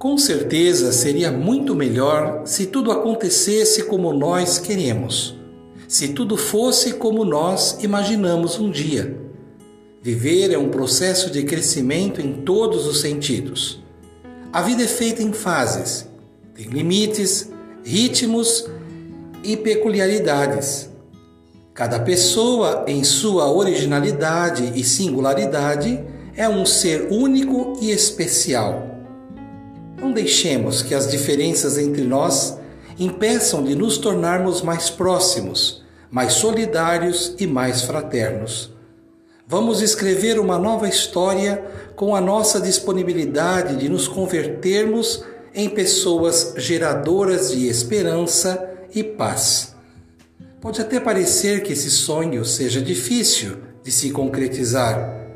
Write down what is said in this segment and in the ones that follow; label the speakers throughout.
Speaker 1: Com certeza seria muito melhor se tudo acontecesse como nós queremos, se tudo fosse como nós imaginamos um dia. Viver é um processo de crescimento em todos os sentidos. A vida é feita em fases, tem limites, ritmos e peculiaridades. Cada pessoa, em sua originalidade e singularidade, é um ser único e especial. Deixemos que as diferenças entre nós impeçam de nos tornarmos mais próximos, mais solidários e mais fraternos. Vamos escrever uma nova história com a nossa disponibilidade de nos convertermos em pessoas geradoras de esperança e paz. Pode até parecer que esse sonho seja difícil de se concretizar,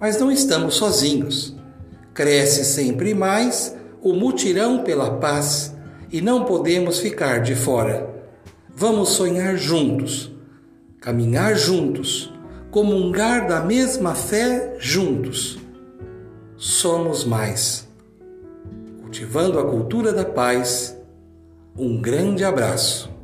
Speaker 1: mas não estamos sozinhos. Cresce sempre mais o mutirão pela paz e não podemos ficar de fora. Vamos sonhar juntos, caminhar juntos comungar da mesma fé juntos. Somos mais. Cultivando a cultura da paz, um grande abraço.